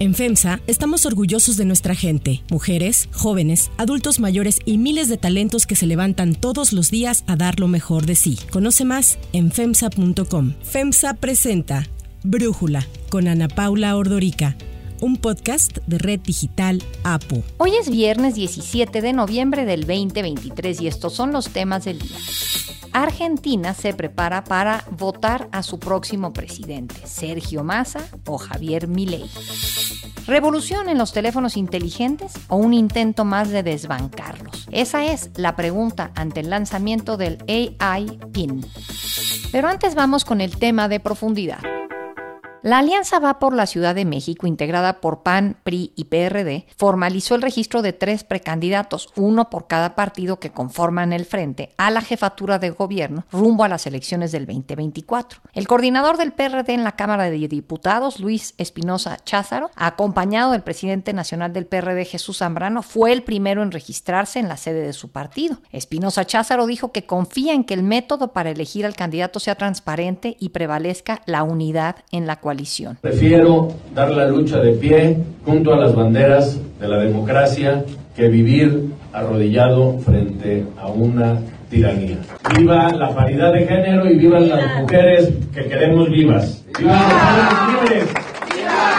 En FEMSA estamos orgullosos de nuestra gente, mujeres, jóvenes, adultos mayores y miles de talentos que se levantan todos los días a dar lo mejor de sí. Conoce más en FEMSA.com. FEMSA presenta Brújula con Ana Paula Ordorica un podcast de Red Digital APO. Hoy es viernes 17 de noviembre del 2023 y estos son los temas del día. Argentina se prepara para votar a su próximo presidente, Sergio Massa o Javier Milei. ¿Revolución en los teléfonos inteligentes o un intento más de desbancarlos? Esa es la pregunta ante el lanzamiento del AI PIN. Pero antes vamos con el tema de profundidad. La alianza Va por la Ciudad de México, integrada por PAN, PRI y PRD, formalizó el registro de tres precandidatos, uno por cada partido que conforman el frente, a la jefatura de gobierno rumbo a las elecciones del 2024. El coordinador del PRD en la Cámara de Diputados, Luis Espinosa Cházaro, acompañado del presidente nacional del PRD, Jesús Zambrano, fue el primero en registrarse en la sede de su partido. Espinosa Cházaro dijo que confía en que el método para elegir al candidato sea transparente y prevalezca la unidad en la cual Prefiero dar la lucha de pie junto a las banderas de la democracia que vivir arrodillado frente a una tiranía. Viva la paridad de género y vivan las mujeres que queremos vivas. ¡Viva los libres!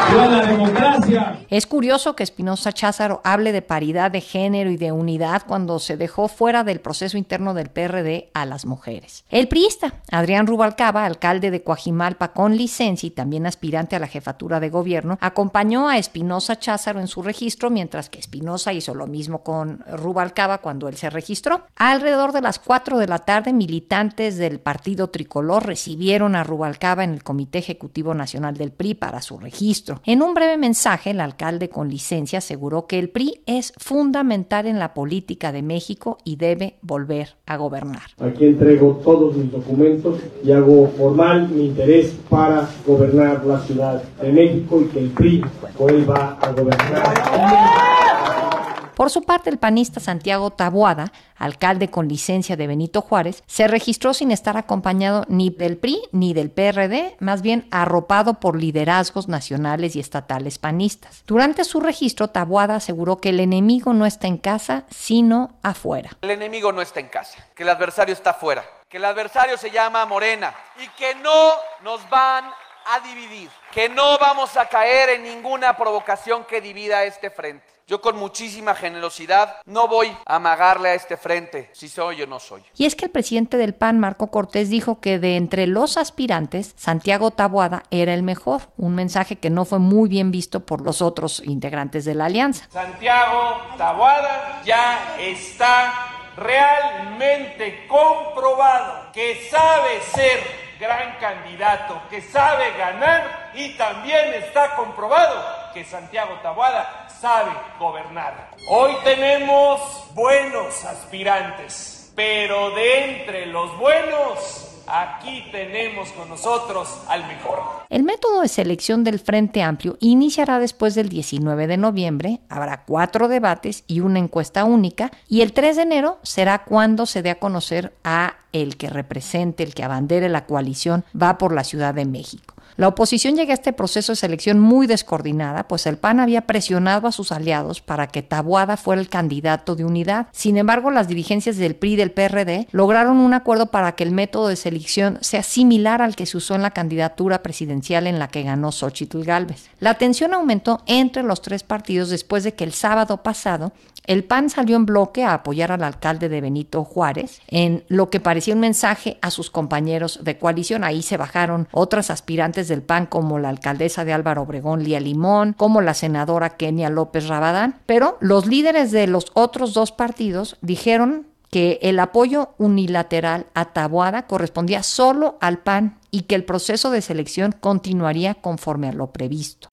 ¡Viva la democracia! Es curioso que Espinosa Cházaro hable de paridad de género y de unidad cuando se dejó fuera del proceso interno del PRD a las mujeres. El priista, Adrián Rubalcaba, alcalde de Coajimalpa con licencia y también aspirante a la jefatura de gobierno, acompañó a Espinosa Cházaro en su registro, mientras que Espinosa hizo lo mismo con Rubalcaba cuando él se registró. Alrededor de las 4 de la tarde, militantes del partido tricolor recibieron a Rubalcaba en el Comité Ejecutivo Nacional del PRI para su registro. En un breve mensaje, el alcalde con licencia aseguró que el PRI es fundamental en la política de México y debe volver a gobernar. Aquí entrego todos mis documentos y hago formal mi interés para gobernar la Ciudad de México y que el PRI vuelva a gobernar. Por su parte, el panista Santiago Taboada, alcalde con licencia de Benito Juárez, se registró sin estar acompañado ni del PRI ni del PRD, más bien arropado por liderazgos nacionales y estatales panistas. Durante su registro, Taboada aseguró que el enemigo no está en casa, sino afuera. El enemigo no está en casa, que el adversario está afuera, que el adversario se llama Morena y que no nos van a dividir, que no vamos a caer en ninguna provocación que divida este frente. Yo con muchísima generosidad no voy a amagarle a este frente si soy o no soy. Y es que el presidente del PAN, Marco Cortés, dijo que de entre los aspirantes, Santiago Taboada era el mejor, un mensaje que no fue muy bien visto por los otros integrantes de la alianza. Santiago Taboada ya está realmente comprobado que sabe ser gran candidato, que sabe ganar y también está comprobado que Santiago Taboada sabe gobernar. Hoy tenemos buenos aspirantes, pero de entre los buenos Aquí tenemos con nosotros al mejor. El método de selección del Frente Amplio iniciará después del 19 de noviembre. Habrá cuatro debates y una encuesta única. Y el 3 de enero será cuando se dé a conocer a el que represente, el que abandere la coalición, va por la Ciudad de México. La oposición llega a este proceso de selección muy descoordinada, pues el PAN había presionado a sus aliados para que Tabuada fuera el candidato de unidad. Sin embargo, las dirigencias del PRI y del PRD lograron un acuerdo para que el método de selección sea similar al que se usó en la candidatura presidencial en la que ganó Xochitl Gálvez. La tensión aumentó entre los tres partidos después de que el sábado pasado el PAN salió en bloque a apoyar al alcalde de Benito Juárez en lo que parecía un mensaje a sus compañeros de coalición. Ahí se bajaron otras aspirantes del PAN como la alcaldesa de Álvaro Obregón, Lía Limón, como la senadora Kenia López Rabadán. Pero los líderes de los otros dos partidos dijeron que el apoyo unilateral a Taboada correspondía solo al PAN y que el proceso de selección continuaría conforme a lo previsto.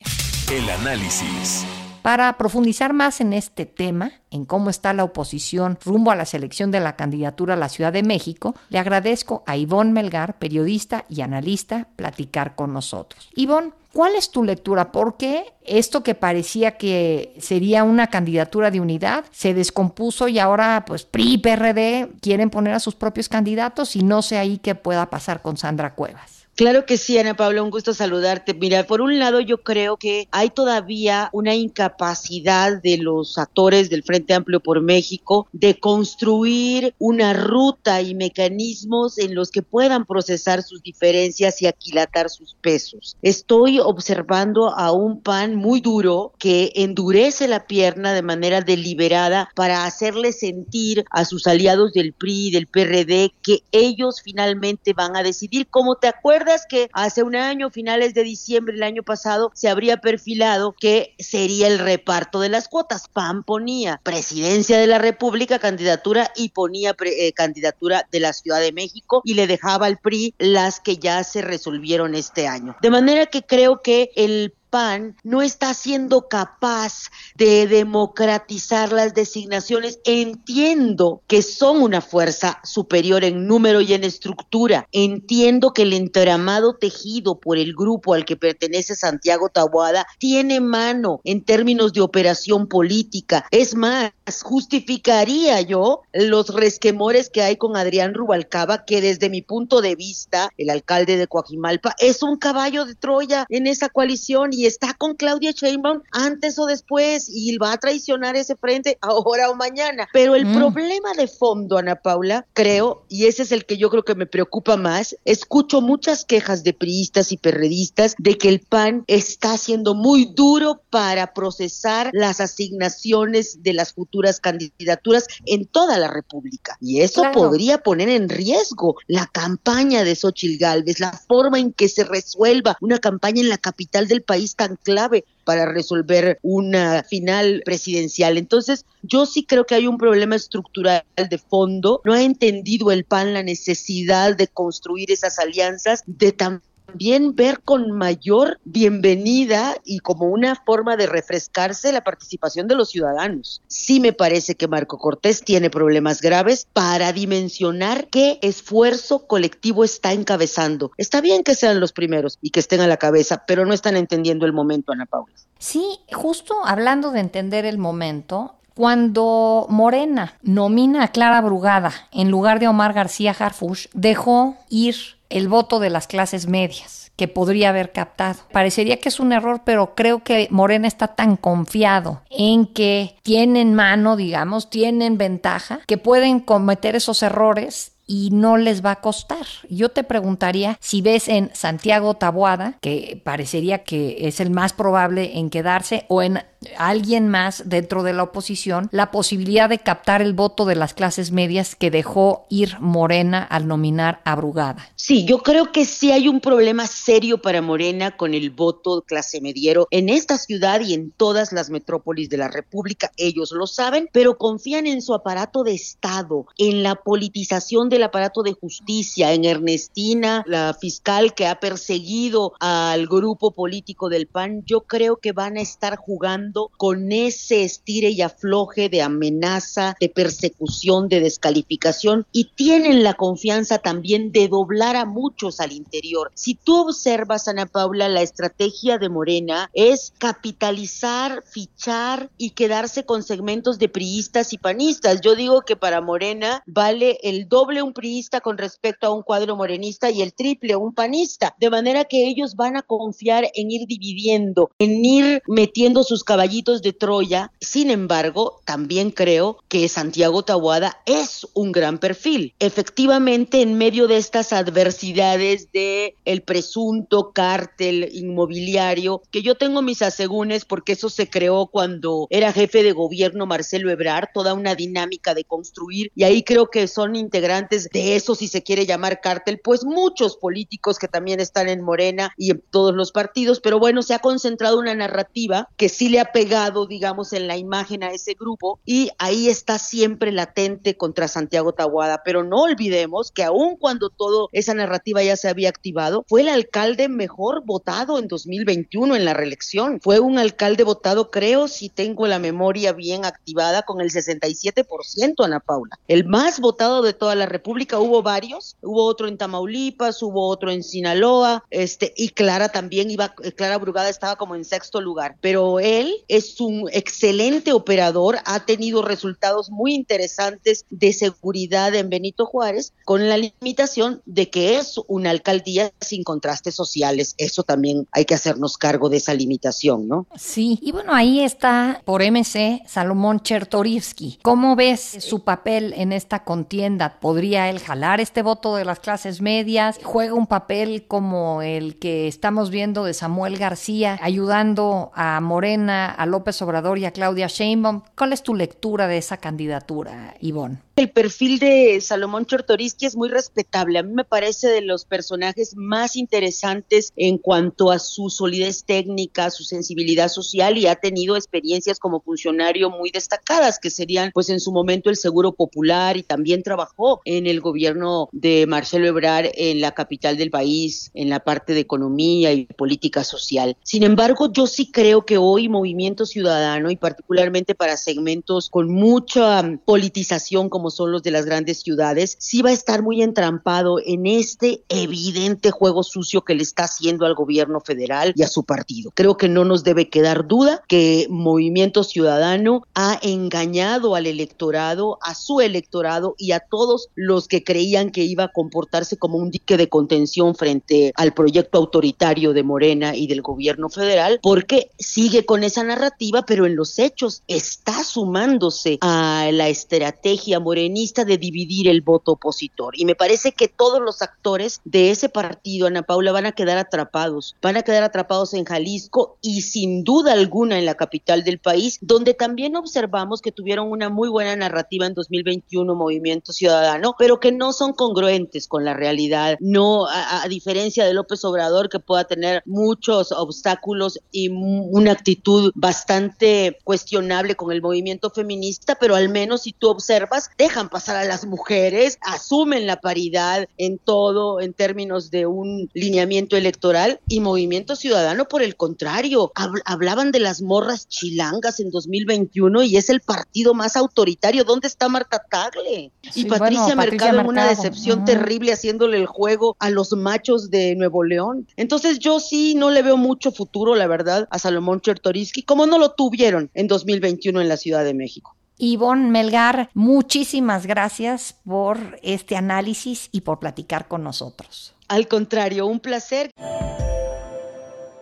El análisis. Para profundizar más en este tema, en cómo está la oposición rumbo a la selección de la candidatura a la Ciudad de México, le agradezco a Ivonne Melgar, periodista y analista, platicar con nosotros. Ivonne, ¿cuál es tu lectura? ¿Por qué esto que parecía que sería una candidatura de unidad se descompuso y ahora pues PRI y PRD quieren poner a sus propios candidatos y no sé ahí qué pueda pasar con Sandra Cuevas? Claro que sí, Ana Paula, un gusto saludarte. Mira, por un lado yo creo que hay todavía una incapacidad de los actores del Frente Amplio por México de construir una ruta y mecanismos en los que puedan procesar sus diferencias y aquilatar sus pesos. Estoy observando a un PAN muy duro que endurece la pierna de manera deliberada para hacerle sentir a sus aliados del PRI, del PRD, que ellos finalmente van a decidir. Como te acuerdas que hace un año, finales de diciembre del año pasado, se habría perfilado que sería el reparto de las cuotas. PAN ponía presidencia de la República, candidatura y ponía eh, candidatura de la Ciudad de México y le dejaba al PRI las que ya se resolvieron este año. De manera que creo que el PAN no está siendo capaz de democratizar las designaciones. Entiendo que son una fuerza superior en número y en estructura. Entiendo que el entramado tejido por el grupo al que pertenece Santiago Tabuada tiene mano en términos de operación política. Es más, justificaría yo los resquemores que hay con Adrián Rubalcaba, que desde mi punto de vista, el alcalde de Coajimalpa, es un caballo de Troya en esa coalición y está con Claudia Sheinbaum antes o después y va a traicionar ese frente ahora o mañana. Pero el mm. problema de fondo, Ana Paula, creo, y ese es el que yo creo que me preocupa más, escucho muchas quejas de priistas y perredistas de que el PAN está siendo muy duro para procesar las asignaciones de las futuras candidaturas en toda la República. Y eso podría poner en riesgo la campaña de Xochil Gálvez, la forma en que se resuelva una campaña en la capital del país tan clave para resolver una final presidencial. Entonces, yo sí creo que hay un problema estructural de fondo. No ha entendido el PAN la necesidad de construir esas alianzas de tan también ver con mayor bienvenida y como una forma de refrescarse la participación de los ciudadanos. Sí me parece que Marco Cortés tiene problemas graves para dimensionar qué esfuerzo colectivo está encabezando. Está bien que sean los primeros y que estén a la cabeza, pero no están entendiendo el momento, Ana Paula. Sí, justo hablando de entender el momento, cuando Morena nomina a Clara Brugada en lugar de Omar García Harfush, dejó ir el voto de las clases medias que podría haber captado. Parecería que es un error, pero creo que Morena está tan confiado en que tienen mano, digamos, tienen ventaja, que pueden cometer esos errores y no les va a costar. Yo te preguntaría si ves en Santiago Taboada, que parecería que es el más probable en quedarse, o en alguien más dentro de la oposición, la posibilidad de captar el voto de las clases medias que dejó ir Morena al nominar a Brugada. Sí, yo creo que sí hay un problema serio para Morena con el voto clase mediero en esta ciudad y en todas las metrópolis de la República. Ellos lo saben, pero confían en su aparato de Estado, en la politización de el aparato de justicia, en Ernestina, la fiscal que ha perseguido al grupo político del PAN, yo creo que van a estar jugando con ese estire y afloje de amenaza, de persecución, de descalificación y tienen la confianza también de doblar a muchos al interior. Si tú observas, Ana Paula, la estrategia de Morena es capitalizar, fichar y quedarse con segmentos de priistas y panistas. Yo digo que para Morena vale el doble un priista con respecto a un cuadro morenista y el triple un panista. De manera que ellos van a confiar en ir dividiendo, en ir metiendo sus caballitos de Troya. Sin embargo, también creo que Santiago Tabuada es un gran perfil. Efectivamente, en medio de estas adversidades de el presunto cártel inmobiliario, que yo tengo mis asegúnes porque eso se creó cuando era jefe de gobierno Marcelo Ebrard, toda una dinámica de construir y ahí creo que son integrantes de eso, si se quiere llamar cártel, pues muchos políticos que también están en Morena y en todos los partidos, pero bueno, se ha concentrado una narrativa que sí le ha pegado, digamos, en la imagen a ese grupo y ahí está siempre latente contra Santiago Tahuada, pero no olvidemos que aun cuando toda esa narrativa ya se había activado, fue el alcalde mejor votado en 2021 en la reelección, fue un alcalde votado, creo, si tengo la memoria bien activada, con el 67%, Ana Paula, el más votado de toda la República hubo varios, hubo otro en Tamaulipas, hubo otro en Sinaloa, este, y Clara también iba, Clara Brugada estaba como en sexto lugar, pero él es un excelente operador, ha tenido resultados muy interesantes de seguridad en Benito Juárez, con la limitación de que es una alcaldía sin contrastes sociales. Eso también hay que hacernos cargo de esa limitación, ¿no? Sí, y bueno, ahí está por MC Salomón Chertorivsky. ¿Cómo ves su papel en esta contienda? ¿Podría él jalar este voto de las clases medias? ¿Juega un papel como el que estamos viendo de Samuel García, ayudando a Morena, a López Obrador y a Claudia Sheinbaum? ¿Cuál es tu lectura de esa candidatura, Ivonne? El perfil de Salomón Chertorivsky es muy respetable. A mí me parece de los personajes más interesantes en cuanto a su solidez técnica, su sensibilidad social y ha tenido experiencias como funcionario muy destacadas, que serían pues en su momento el Seguro Popular y también trabajó en el gobierno de Marcelo Ebrard en la capital del país, en la parte de economía y política social. Sin embargo, yo sí creo que hoy Movimiento Ciudadano y particularmente para segmentos con mucha politización como son los de las grandes ciudades, sí va a estar muy entrampado en este evidente juego sucio que le está haciendo al gobierno federal y a su partido. Creo que no nos debe quedar duda que Movimiento Ciudadano ha engañado al electorado, a su electorado y a todos los que creían que iba a comportarse como un dique de contención frente al proyecto autoritario de Morena y del gobierno federal, porque sigue con esa narrativa, pero en los hechos está sumándose a la estrategia morena de dividir el voto opositor. Y me parece que todos los actores de ese partido, Ana Paula, van a quedar atrapados. Van a quedar atrapados en Jalisco y sin duda alguna en la capital del país, donde también observamos que tuvieron una muy buena narrativa en 2021 Movimiento Ciudadano, pero que no son congruentes con la realidad. No, a, a diferencia de López Obrador, que pueda tener muchos obstáculos y una actitud bastante cuestionable con el movimiento feminista, pero al menos si tú observas, dejan pasar a las mujeres, asumen la paridad en todo en términos de un lineamiento electoral y Movimiento Ciudadano por el contrario, hablaban de las morras chilangas en 2021 y es el partido más autoritario. ¿Dónde está Marta Tagle? y Patricia, Mercado en una decepción terrible haciéndole el juego a los machos de Nuevo León. Entonces yo sí no le veo mucho futuro, la verdad, a Salomón Chertoriski, como no lo tuvieron en 2021 en la Ciudad de México. Ivonne Melgar, muchísimas gracias por este análisis y por platicar con nosotros. Al contrario, un placer.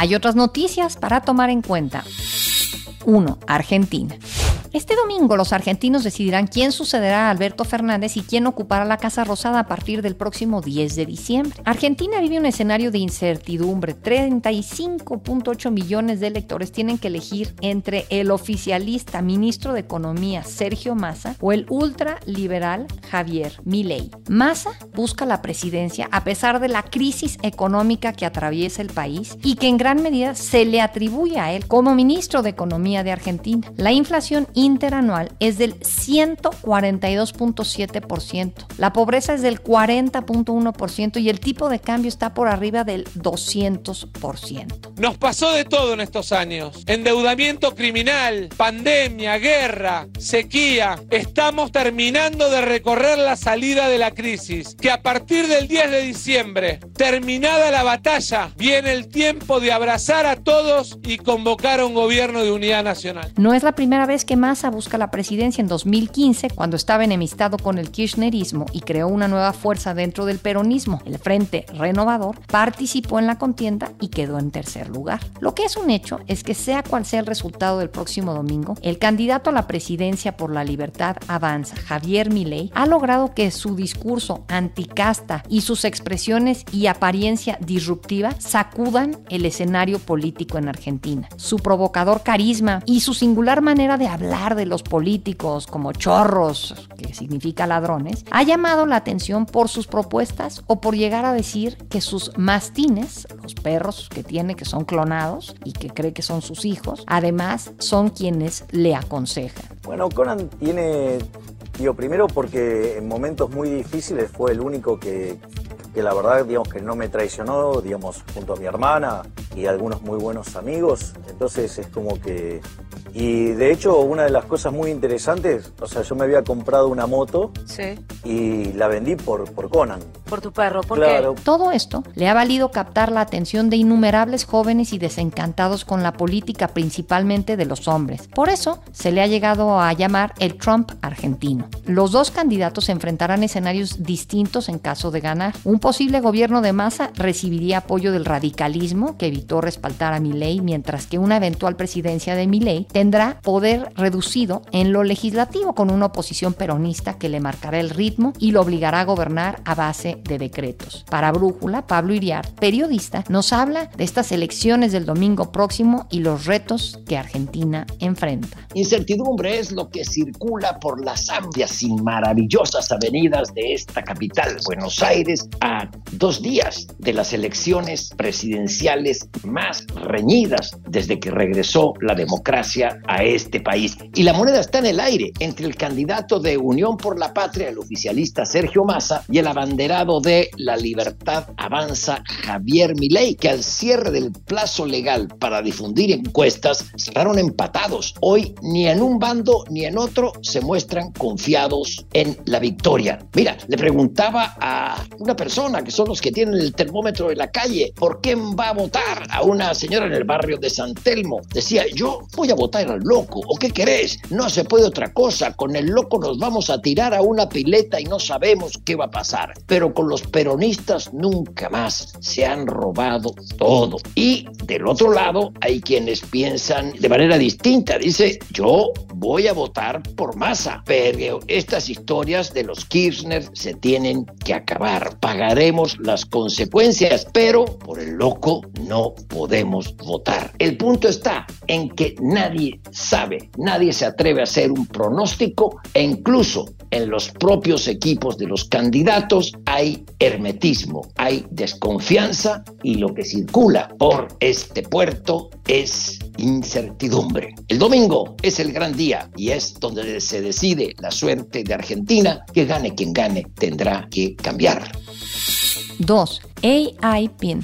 Hay otras noticias para tomar en cuenta. 1. Argentina. Este domingo los argentinos decidirán quién sucederá a Alberto Fernández y quién ocupará la Casa Rosada a partir del próximo 10 de diciembre. Argentina vive un escenario de incertidumbre. 35.8 millones de electores tienen que elegir entre el oficialista ministro de Economía Sergio Massa o el ultraliberal Javier Milei. Massa busca la presidencia a pesar de la crisis económica que atraviesa el país y que en gran medida se le atribuye a él como ministro de Economía de Argentina. La inflación interanual es del 142.7%. La pobreza es del 40.1% y el tipo de cambio está por arriba del 200%. Nos pasó de todo en estos años. Endeudamiento criminal, pandemia, guerra, sequía. Estamos terminando de recorrer la salida de la crisis. Que a partir del 10 de diciembre, terminada la batalla, viene el tiempo de abrazar a todos y convocar a un gobierno de unidad nacional. No es la primera vez que más Massa busca la presidencia en 2015 cuando estaba enemistado con el kirchnerismo y creó una nueva fuerza dentro del peronismo, el Frente Renovador, participó en la contienda y quedó en tercer lugar. Lo que es un hecho es que sea cual sea el resultado del próximo domingo, el candidato a la presidencia por la libertad avanza, Javier Milei, ha logrado que su discurso anticasta y sus expresiones y apariencia disruptiva sacudan el escenario político en Argentina. Su provocador carisma y su singular manera de hablar de los políticos como chorros, que significa ladrones, ha llamado la atención por sus propuestas o por llegar a decir que sus mastines, los perros que tiene que son clonados y que cree que son sus hijos, además son quienes le aconsejan. Bueno, Conan tiene, digo, primero porque en momentos muy difíciles fue el único que, que la verdad, digamos, que no me traicionó, digamos, junto a mi hermana y algunos muy buenos amigos. Entonces es como que y de hecho, una de las cosas muy interesantes, o sea, yo me había comprado una moto Sí. Y la vendí por, por Conan. Por tu perro. ¿Por Claro. qué? Todo esto le ha valido captar la atención de innumerables jóvenes y desencantados con la política, principalmente de los hombres. Por eso se le ha llegado a llamar el Trump argentino. Los dos candidatos se enfrentarán escenarios distintos en caso de ganar. Un posible gobierno de masa recibiría apoyo del radicalismo, que evitó respaldar a Milei, mientras que una eventual presidencia de Milei tendrá poder reducido en lo legislativo con una oposición peronista que le marcará el ritmo y lo obligará a gobernar a base de decretos. Para Brújula, Pablo Iriar, periodista, nos habla de estas elecciones del domingo próximo y los retos que Argentina enfrenta. Incertidumbre es lo que circula por las amplias y maravillosas avenidas de esta capital, Buenos Aires, a dos días de las elecciones presidenciales más reñidas desde que regresó la democracia a este país. Y la moneda está en el aire entre el candidato de Unión por la Patria, el oficialista Sergio Massa, y el abanderado de La Libertad Avanza, Javier Milei, que al cierre del plazo legal para difundir encuestas cerraron empatados. Hoy ni en un bando ni en otro se muestran confiados en la victoria. Mira, le preguntaba a una persona que son los que tienen el termómetro de la calle, ¿por qué va a votar a una señora en el barrio de San Telmo? Decía, yo voy a votar al loco, ¿o qué querés? No se puede otra cosa, con el loco nos vamos a tirar a una pileta y no sabemos qué va a pasar. Pero con los peronistas nunca más se han robado todo. Y del otro lado hay quienes piensan de manera distinta. Dice, yo voy a votar por masa, pero estas historias de los Kirchner se tienen que acabar. Pagaremos las consecuencias, pero por el loco no podemos votar. El punto está en que nadie sabe, nadie se atreve a hacer un pronóstico e incluso en los propios equipos de los candidatos hay hermetismo, hay desconfianza y lo que circula por este puerto es incertidumbre. El domingo es el gran día y es donde se decide la suerte de Argentina, que gane quien gane tendrá que cambiar. 2. AI PIN.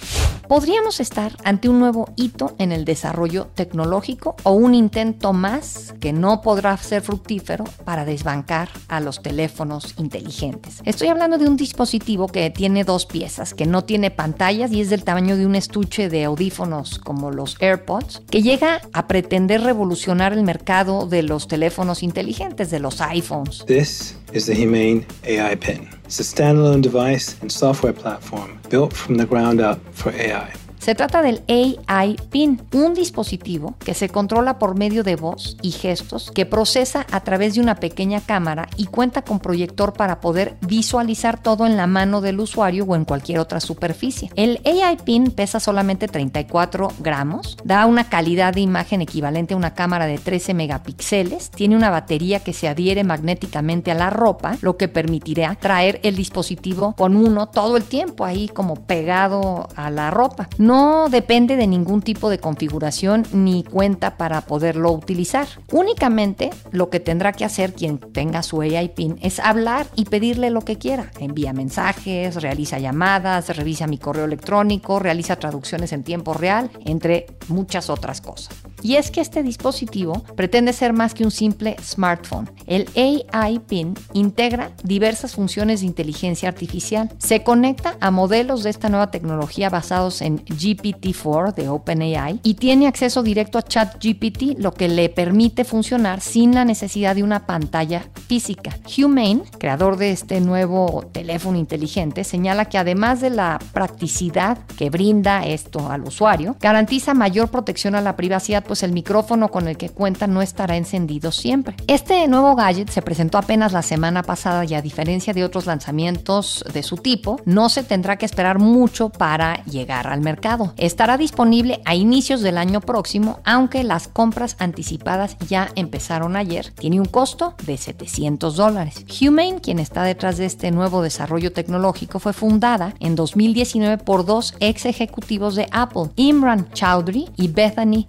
¿Podríamos estar ante un nuevo hito en el desarrollo tecnológico o un intento más que no podrá ser fructífero para desbancar a los teléfonos inteligentes? Estoy hablando de un dispositivo que tiene dos piezas, que no tiene pantallas y es del tamaño de un estuche de audífonos como los AirPods, que llega a pretender revolucionar el mercado de los teléfonos inteligentes, de los iPhones. This is the Humane AI Pin. It's a standalone device and software platform built from the ground up for AI. Se trata del AI PIN, un dispositivo que se controla por medio de voz y gestos que procesa a través de una pequeña cámara y cuenta con proyector para poder visualizar todo en la mano del usuario o en cualquier otra superficie. El AI PIN pesa solamente 34 gramos, da una calidad de imagen equivalente a una cámara de 13 megapíxeles, tiene una batería que se adhiere magnéticamente a la ropa, lo que permitirá traer el dispositivo con uno todo el tiempo ahí como pegado a la ropa. No depende de ningún tipo de configuración ni cuenta para poderlo utilizar. Únicamente lo que tendrá que hacer quien tenga su AI PIN es hablar y pedirle lo que quiera. Envía mensajes, realiza llamadas, revisa mi correo electrónico, realiza traducciones en tiempo real, entre muchas otras cosas. Y es que este dispositivo pretende ser más que un simple smartphone. El AI PIN integra diversas funciones de inteligencia artificial. Se conecta a modelos de esta nueva tecnología basados en GPT-4 de OpenAI y tiene acceso directo a ChatGPT, lo que le permite funcionar sin la necesidad de una pantalla física. Humane, creador de este nuevo teléfono inteligente, señala que además de la practicidad que brinda esto al usuario, garantiza mayor protección a la privacidad, pues pues el micrófono con el que cuenta no estará encendido siempre. Este nuevo gadget se presentó apenas la semana pasada y a diferencia de otros lanzamientos de su tipo, no se tendrá que esperar mucho para llegar al mercado. Estará disponible a inicios del año próximo, aunque las compras anticipadas ya empezaron ayer. Tiene un costo de 700 dólares. Humane, quien está detrás de este nuevo desarrollo tecnológico, fue fundada en 2019 por dos ex ejecutivos de Apple, Imran Chowdhury y Bethany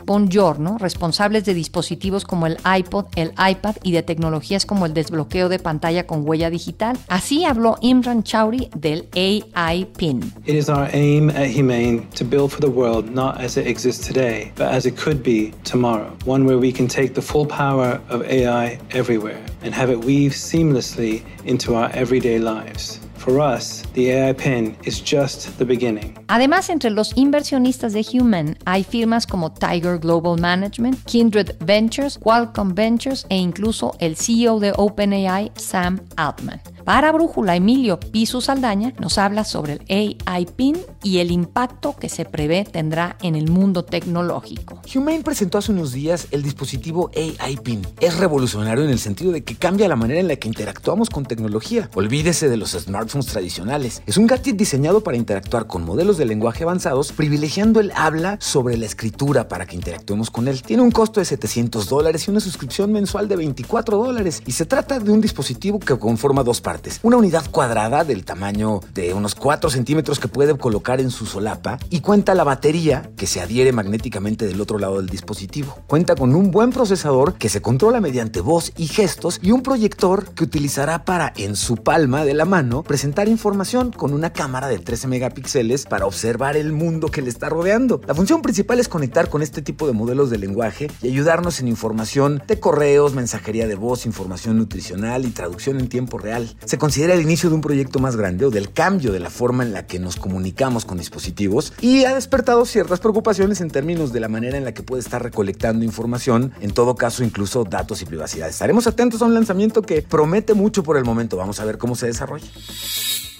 Responsables de dispositivos como el iPod, el iPad y de tecnologías como el desbloqueo de pantalla con huella digital. Así habló Imran Chowdhury del AI PIN. It is our aim at Humane to build for the world not as it exists today, but as it could be tomorrow. One where we can take the full power of AI everywhere and have it weave seamlessly into our everyday lives. For us, the AI pin is just the beginning. Además, entre los inversionistas de Human hay firmas como Tiger Global Management, Kindred Ventures, Qualcomm Ventures e incluso el CEO de OpenAI, Sam Altman. Para Brújula, Emilio Pisu Saldaña nos habla sobre el AI PIN y el impacto que se prevé tendrá en el mundo tecnológico. Humane presentó hace unos días el dispositivo AI PIN. Es revolucionario en el sentido de que cambia la manera en la que interactuamos con tecnología. Olvídese de los smartphones tradicionales. Es un gadget diseñado para interactuar con modelos de lenguaje avanzados, privilegiando el habla sobre la escritura para que interactuemos con él. Tiene un costo de 700 dólares y una suscripción mensual de 24 dólares. Y se trata de un dispositivo que conforma dos partes una unidad cuadrada del tamaño de unos 4 centímetros que puede colocar en su solapa y cuenta la batería que se adhiere magnéticamente del otro lado del dispositivo. Cuenta con un buen procesador que se controla mediante voz y gestos y un proyector que utilizará para, en su palma de la mano, presentar información con una cámara de 13 megapíxeles para observar el mundo que le está rodeando. La función principal es conectar con este tipo de modelos de lenguaje y ayudarnos en información de correos, mensajería de voz, información nutricional y traducción en tiempo real se considera el inicio de un proyecto más grande o del cambio de la forma en la que nos comunicamos con dispositivos y ha despertado ciertas preocupaciones en términos de la manera en la que puede estar recolectando información, en todo caso incluso datos y privacidad. Estaremos atentos a un lanzamiento que promete mucho por el momento. Vamos a ver cómo se desarrolla.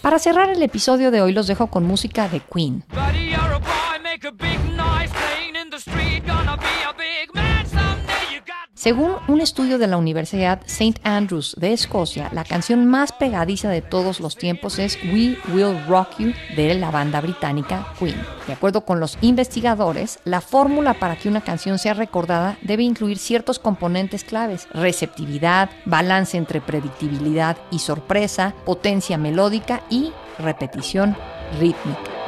Para cerrar el episodio de hoy los dejo con música de Queen. Según un estudio de la Universidad St. Andrews de Escocia, la canción más pegadiza de todos los tiempos es We Will Rock You de la banda británica Queen. De acuerdo con los investigadores, la fórmula para que una canción sea recordada debe incluir ciertos componentes claves, receptividad, balance entre predictibilidad y sorpresa, potencia melódica y repetición rítmica.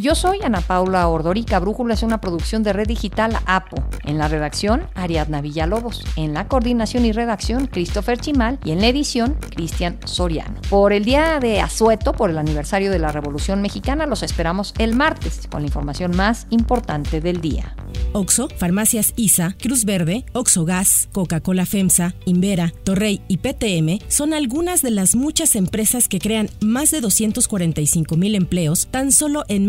Yo soy Ana Paula Ordorica. Brújula es una producción de Red Digital APO. En la redacción, Ariadna Villalobos. En la coordinación y redacción, Christopher Chimal. Y en la edición, Cristian Soriano. Por el día de Azueto, por el aniversario de la Revolución Mexicana, los esperamos el martes con la información más importante del día. Oxo, Farmacias ISA, Cruz Verde, Oxo Gas, Coca-Cola FEMSA, Invera, Torrey y PTM son algunas de las muchas empresas que crean más de 245 mil empleos tan solo en